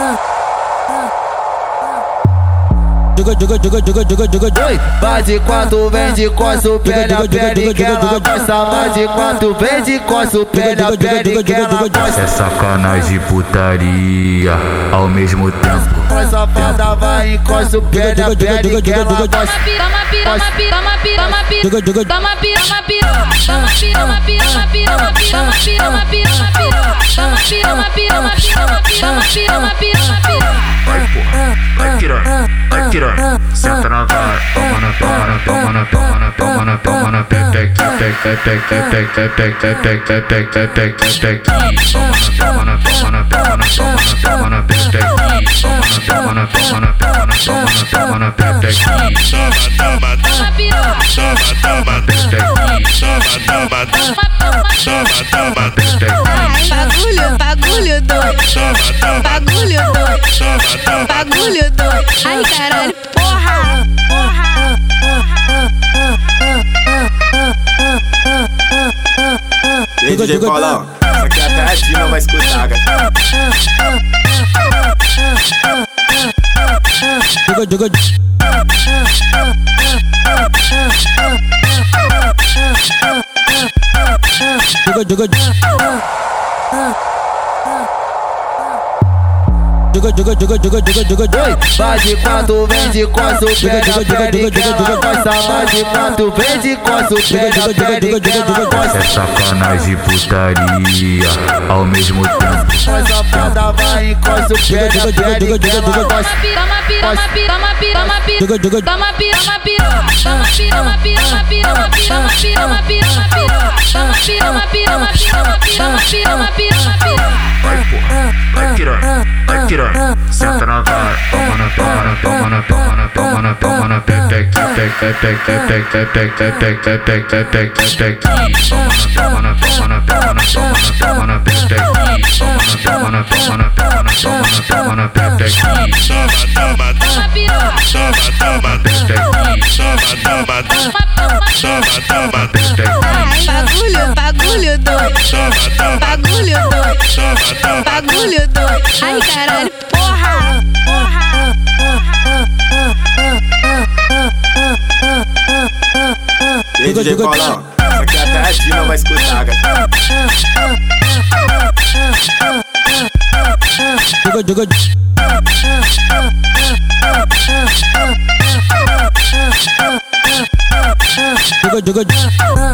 Uh. Oi, vai de quatro, vem de costa, o pé na pele que ela gosta. Vai de quatro, vem de costa, o pé na pele que ela gosta. É sacanagem putaria ao mesmo tempo. A safada vai encosta o pé na pele que ela gosta. Toma pira, toma pira, toma pira, toma pira, toma pira, toma pira, toma pira, toma pira, toma pira, toma pira, toma pira, toma pira, toma pira, toma pira, toma pira, toma pira, toma pira, toma pira. Vai porra, vai piranha, vai piranha. Senta na vara, toma na, toma na, toma na, toma na, toma na, toma na, petec, petec, petec, petec, petec, petec, petec, petec, petec. Toma na, toma na, toma na, toma na, toma na, toma na, petec. Toma na, toma na, toma na, toma na, toma na, petec. Toma pira, Toma, toma, petec. Toma, toma, toma, petec. Bagulho, bagulho doido. Bagulho doido. Bagulho doido. Ai, caralho, Ei, DJ Paulão, aqui até a Dina vai escutar, cara. Joga, joga. Joga, joga. Oi, vai de quatro, vem de costa, o pé na pele que ela gosta. Vai de quatro, vem de costa, o pé na pele que ela gosta. É sacanagem putaria ao mesmo tempo. A safada vai encosta pé na pele que ela gosta. toma pira, toma pira, toma pira, toma pira, toma pira, toma pira, toma pira, toma pira, toma pira, toma pira, toma pira, toma pira, toma pira, toma pira, toma pira, toma pira, piranha. Senta na vara, toma na toma na toma na toma na toma na toma na toma na, toma na, toma na, Toma na toma na toma na toma na toma na pepeque, toma na toma na toma na toma na toma na pepeque. Toma, toma, toma, toma, toma pepeque, toma, toma, toma, toma pepeque. Bagulho, bagulho doido, bagulho doido, bagulho doido. Ai caralho. Ei, DJ Paulão, essa aqui até a não vai escutar, cara. Joga, joga. Joga, joga.